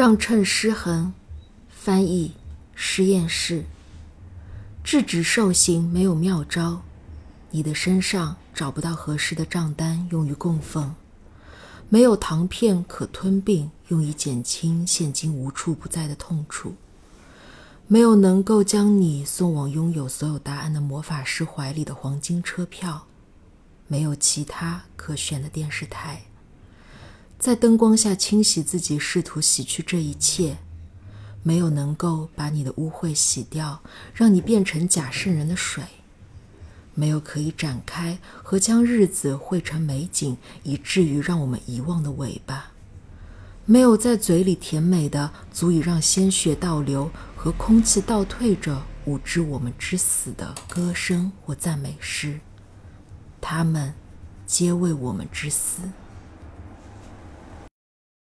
让称失衡。翻译：实验室。制止受刑没有妙招，你的身上找不到合适的账单用于供奉，没有糖片可吞并用以减轻现今无处不在的痛楚，没有能够将你送往拥有所有答案的魔法师怀里的黄金车票，没有其他可选的电视台，在灯光下清洗自己，试图洗去这一切。没有能够把你的污秽洗掉，让你变成假圣人的水；没有可以展开和将日子绘成美景，以至于让我们遗忘的尾巴；没有在嘴里甜美的足以让鲜血倒流和空气倒退着舞之我们之死的歌声或赞美诗，他们皆为我们之死。